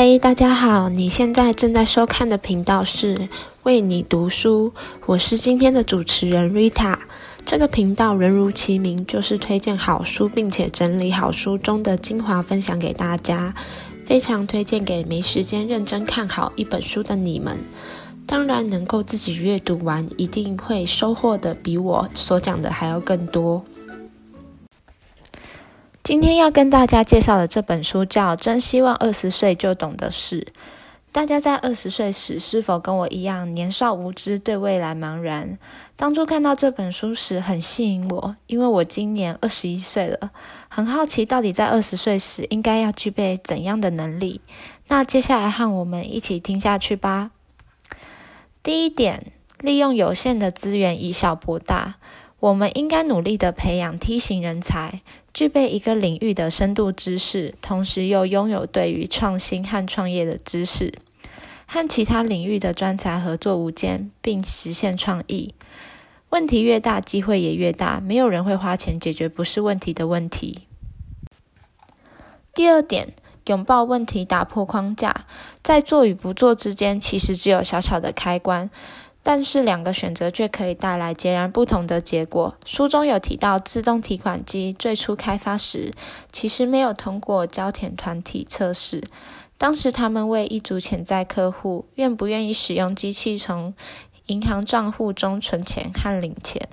嗨，大家好！你现在正在收看的频道是为你读书，我是今天的主持人 Rita。这个频道人如其名，就是推荐好书，并且整理好书中的精华分享给大家。非常推荐给没时间认真看好一本书的你们。当然，能够自己阅读完，一定会收获的比我所讲的还要更多。今天要跟大家介绍的这本书叫《真希望二十岁就懂的事》。大家在二十岁时是否跟我一样年少无知，对未来茫然？当初看到这本书时很吸引我，因为我今年二十一岁了，很好奇到底在二十岁时应该要具备怎样的能力。那接下来和我们一起听下去吧。第一点，利用有限的资源以小博大。我们应该努力地培养梯形人才，具备一个领域的深度知识，同时又拥有对于创新和创业的知识，和其他领域的专才合作无间，并实现创意。问题越大，机会也越大。没有人会花钱解决不是问题的问题。第二点，拥抱问题，打破框架，在做与不做之间，其实只有小小的开关。但是两个选择却可以带来截然不同的结果。书中有提到，自动提款机最初开发时，其实没有通过交填团体测试。当时他们为一组潜在客户，愿不愿意使用机器从银行账户中存钱和领钱，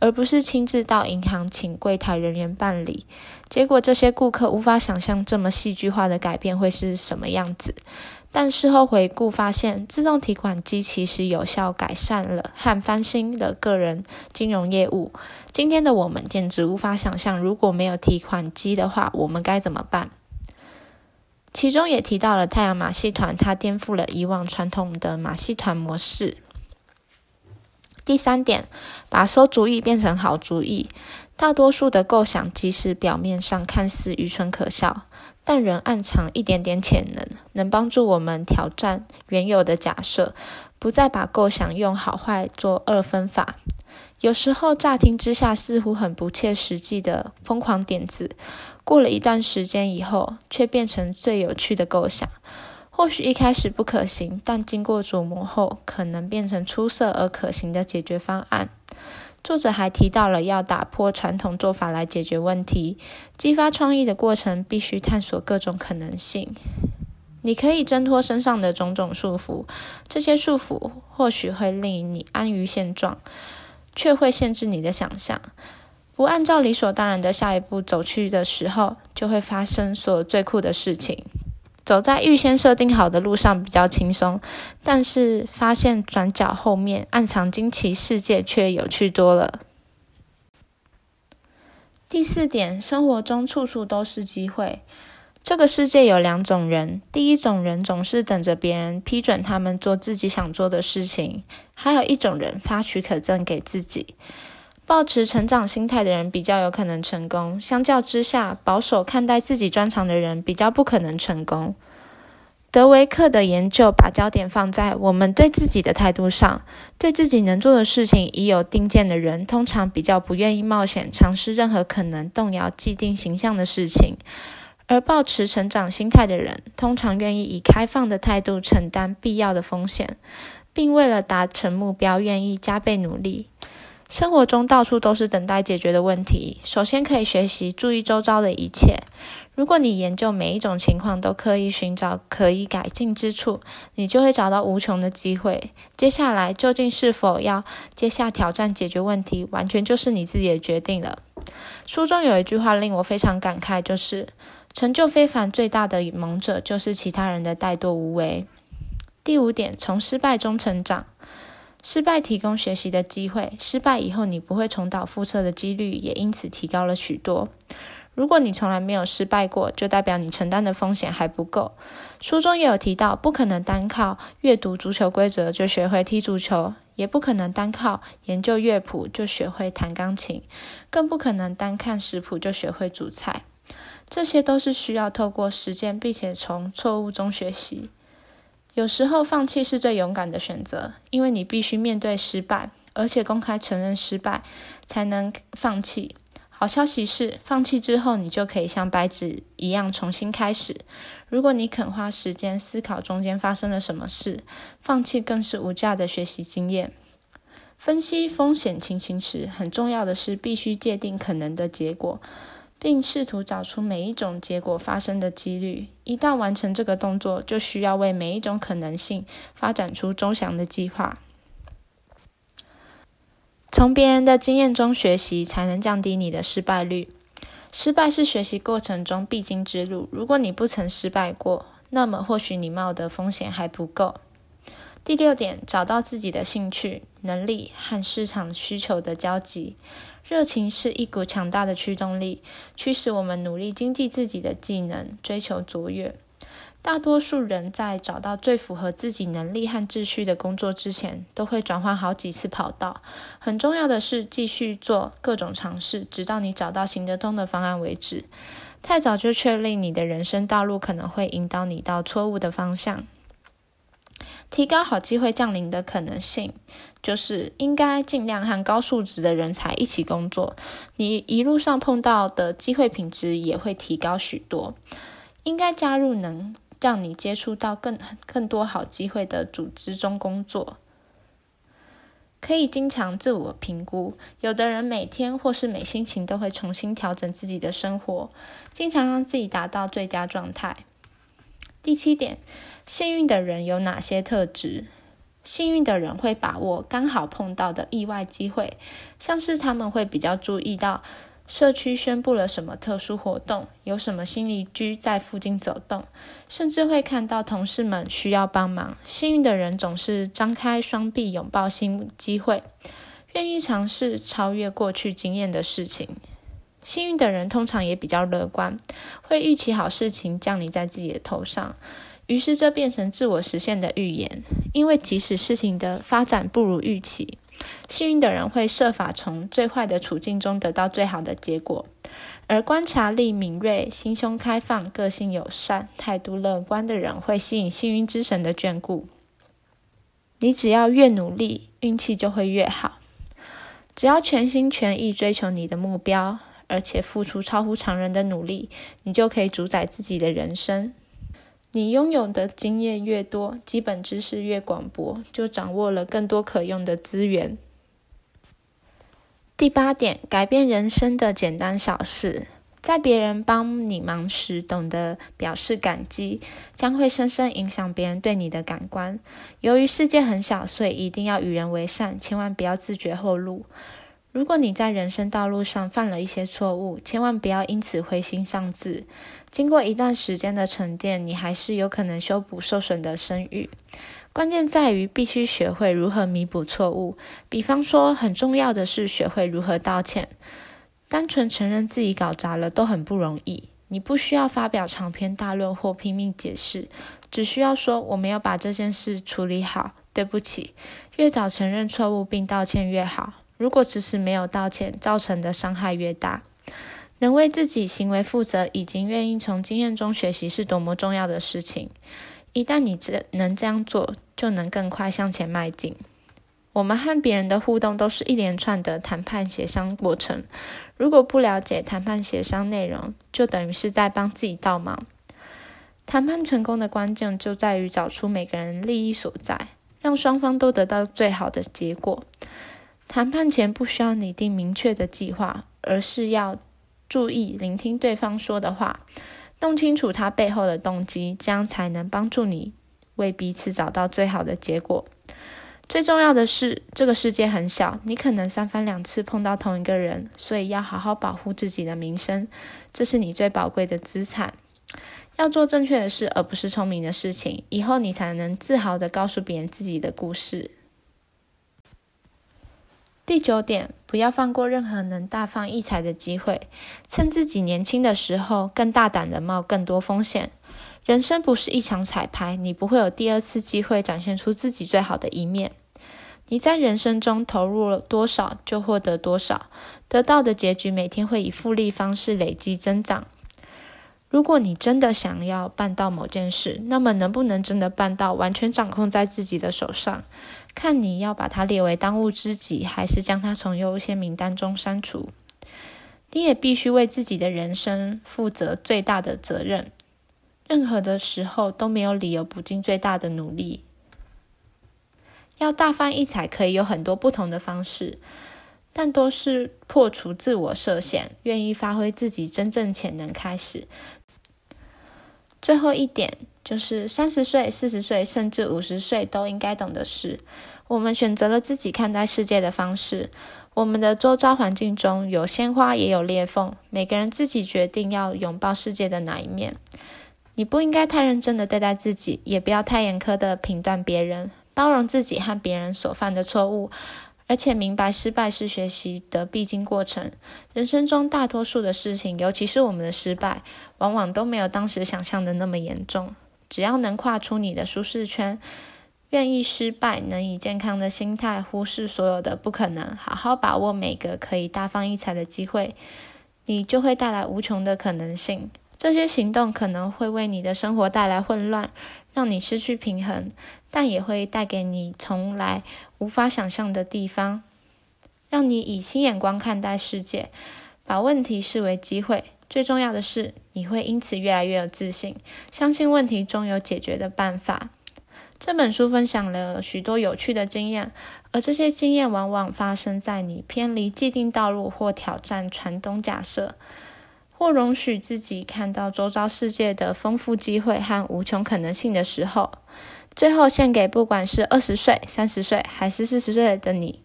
而不是亲自到银行请柜台人员办理。结果这些顾客无法想象这么戏剧化的改变会是什么样子。但事后回顾发现，自动提款机其实有效改善了和翻新了个人金融业务。今天的我们简直无法想象，如果没有提款机的话，我们该怎么办？其中也提到了太阳马戏团，它颠覆了以往传统的马戏团模式。第三点，把馊主意变成好主意。大多数的构想，即使表面上看似愚蠢可笑，但仍暗藏一点点潜能，能帮助我们挑战原有的假设，不再把构想用好坏做二分法。有时候乍听之下似乎很不切实际的疯狂点子，过了一段时间以后，却变成最有趣的构想。或许一开始不可行，但经过琢磨后，可能变成出色而可行的解决方案。作者还提到了要打破传统做法来解决问题，激发创意的过程必须探索各种可能性。你可以挣脱身上的种种束缚，这些束缚或许会令你安于现状，却会限制你的想象。不按照理所当然的下一步走去的时候，就会发生所有最酷的事情。走在预先设定好的路上比较轻松，但是发现转角后面暗藏惊奇世界却有趣多了。第四点，生活中处处都是机会。这个世界有两种人，第一种人总是等着别人批准他们做自己想做的事情，还有一种人发许可证给自己。抱持成长心态的人比较有可能成功，相较之下，保守看待自己专长的人比较不可能成功。德维克的研究把焦点放在我们对自己的态度上，对自己能做的事情已有定见的人，通常比较不愿意冒险尝试任何可能动摇既定形象的事情，而抱持成长心态的人，通常愿意以开放的态度承担必要的风险，并为了达成目标愿意加倍努力。生活中到处都是等待解决的问题。首先可以学习注意周遭的一切。如果你研究每一种情况都刻意寻找可以改进之处，你就会找到无穷的机会。接下来究竟是否要接下挑战解决问题，完全就是你自己的决定了。书中有一句话令我非常感慨，就是成就非凡最大的猛者就是其他人的怠惰无为。第五点，从失败中成长。失败提供学习的机会，失败以后你不会重蹈覆辙的几率也因此提高了许多。如果你从来没有失败过，就代表你承担的风险还不够。书中也有提到，不可能单靠阅读足球规则就学会踢足球，也不可能单靠研究乐谱就学会弹钢琴，更不可能单看食谱就学会煮菜。这些都是需要透过实践，并且从错误中学习。有时候放弃是最勇敢的选择，因为你必须面对失败，而且公开承认失败，才能放弃。好消息是，放弃之后，你就可以像白纸一样重新开始。如果你肯花时间思考中间发生了什么事，放弃更是无价的学习经验。分析风险情形时，很重要的是必须界定可能的结果。并试图找出每一种结果发生的几率。一旦完成这个动作，就需要为每一种可能性发展出周详的计划。从别人的经验中学习，才能降低你的失败率。失败是学习过程中必经之路。如果你不曾失败过，那么或许你冒的风险还不够。第六点，找到自己的兴趣、能力和市场需求的交集。热情是一股强大的驱动力，驱使我们努力精进自己的技能，追求卓越。大多数人在找到最符合自己能力和志趣的工作之前，都会转换好几次跑道。很重要的是，继续做各种尝试，直到你找到行得通的方案为止。太早就确立你的人生道路，可能会引导你到错误的方向。提高好机会降临的可能性，就是应该尽量和高素质的人才一起工作。你一路上碰到的机会品质也会提高许多。应该加入能让你接触到更更多好机会的组织中工作。可以经常自我评估。有的人每天或是每心情都会重新调整自己的生活，经常让自己达到最佳状态。第七点，幸运的人有哪些特质？幸运的人会把握刚好碰到的意外机会，像是他们会比较注意到社区宣布了什么特殊活动，有什么新邻居在附近走动，甚至会看到同事们需要帮忙。幸运的人总是张开双臂拥抱新机会，愿意尝试超越过去经验的事情。幸运的人通常也比较乐观，会预期好事情降临在自己的头上，于是这变成自我实现的预言。因为即使事情的发展不如预期，幸运的人会设法从最坏的处境中得到最好的结果。而观察力敏锐、心胸开放、个性友善、态度乐观的人会吸引幸运之神的眷顾。你只要越努力，运气就会越好。只要全心全意追求你的目标。而且付出超乎常人的努力，你就可以主宰自己的人生。你拥有的经验越多，基本知识越广博，就掌握了更多可用的资源。第八点，改变人生的简单小事，在别人帮你忙时，懂得表示感激，将会深深影响别人对你的感官。由于世界很小，所以一定要与人为善，千万不要自绝后路。如果你在人生道路上犯了一些错误，千万不要因此灰心丧志。经过一段时间的沉淀，你还是有可能修补受损的声誉。关键在于必须学会如何弥补错误。比方说，很重要的是学会如何道歉。单纯承认自己搞砸了都很不容易。你不需要发表长篇大论或拼命解释，只需要说我没有把这件事处理好，对不起。越早承认错误并道歉越好。如果迟迟没有道歉，造成的伤害越大，能为自己行为负责，已经愿意从经验中学习，是多么重要的事情。一旦你这能这样做，就能更快向前迈进。我们和别人的互动都是一连串的谈判协商过程。如果不了解谈判协商内容，就等于是在帮自己倒忙。谈判成功的关键就在于找出每个人利益所在，让双方都得到最好的结果。谈判前不需要拟定明确的计划，而是要注意聆听对方说的话，弄清楚他背后的动机，这样才能帮助你为彼此找到最好的结果。最重要的是，这个世界很小，你可能三番两次碰到同一个人，所以要好好保护自己的名声，这是你最宝贵的资产。要做正确的事，而不是聪明的事情，以后你才能自豪地告诉别人自己的故事。第九点，不要放过任何能大放异彩的机会，趁自己年轻的时候，更大胆地冒更多风险。人生不是一场彩排，你不会有第二次机会展现出自己最好的一面。你在人生中投入了多少，就获得多少，得到的结局每天会以复利方式累积增长。如果你真的想要办到某件事，那么能不能真的办到，完全掌控在自己的手上。看你要把它列为当务之急，还是将它从优先名单中删除。你也必须为自己的人生负责最大的责任。任何的时候都没有理由不尽最大的努力。要大放异彩，可以有很多不同的方式，但都是破除自我设限，愿意发挥自己真正潜能开始。最后一点就是三十岁、四十岁，甚至五十岁都应该懂的事。我们选择了自己看待世界的方式。我们的周遭环境中有鲜花，也有裂缝。每个人自己决定要拥抱世界的哪一面。你不应该太认真的对待自己，也不要太严苛的评断别人，包容自己和别人所犯的错误，而且明白失败是学习的必经过程。人生中大多数的事情，尤其是我们的失败，往往都没有当时想象的那么严重。只要能跨出你的舒适圈，愿意失败，能以健康的心态忽视所有的不可能，好好把握每个可以大放异彩的机会，你就会带来无穷的可能性。这些行动可能会为你的生活带来混乱，让你失去平衡，但也会带给你从来无法想象的地方，让你以新眼光看待世界，把问题视为机会。最重要的是，你会因此越来越有自信，相信问题终有解决的办法。这本书分享了许多有趣的经验，而这些经验往往发生在你偏离既定道路或挑战传统假设。或容许自己看到周遭世界的丰富机会和无穷可能性的时候，最后献给不管是二十岁、三十岁还是四十岁的你，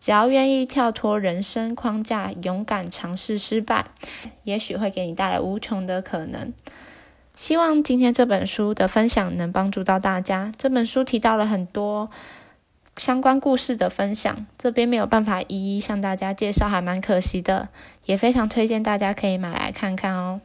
只要愿意跳脱人生框架，勇敢尝试失败，也许会给你带来无穷的可能。希望今天这本书的分享能帮助到大家。这本书提到了很多。相关故事的分享，这边没有办法一一向大家介绍，还蛮可惜的，也非常推荐大家可以买来看看哦。